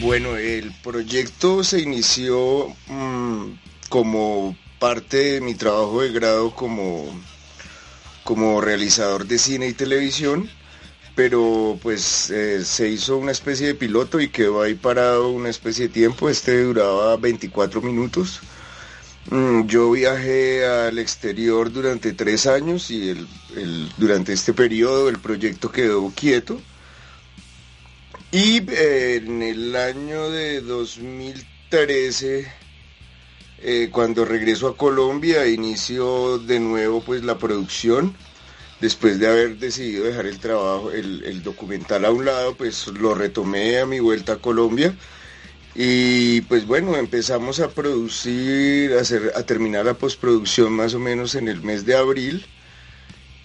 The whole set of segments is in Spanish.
Bueno, el proyecto se inició mmm, como parte de mi trabajo de grado como, como realizador de cine y televisión, pero pues eh, se hizo una especie de piloto y quedó ahí parado una especie de tiempo, este duraba 24 minutos. Mm, yo viajé al exterior durante tres años y el, durante este periodo el proyecto quedó quieto. Y en el año de 2013, eh, cuando regreso a Colombia, inicio de nuevo pues la producción. Después de haber decidido dejar el trabajo, el, el, documental a un lado, pues lo retomé a mi vuelta a Colombia. Y pues bueno, empezamos a producir, hacer, a terminar la postproducción más o menos en el mes de abril.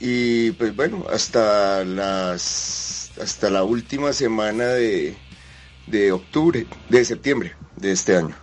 Y pues bueno, hasta las hasta la última semana de, de octubre, de septiembre de este año.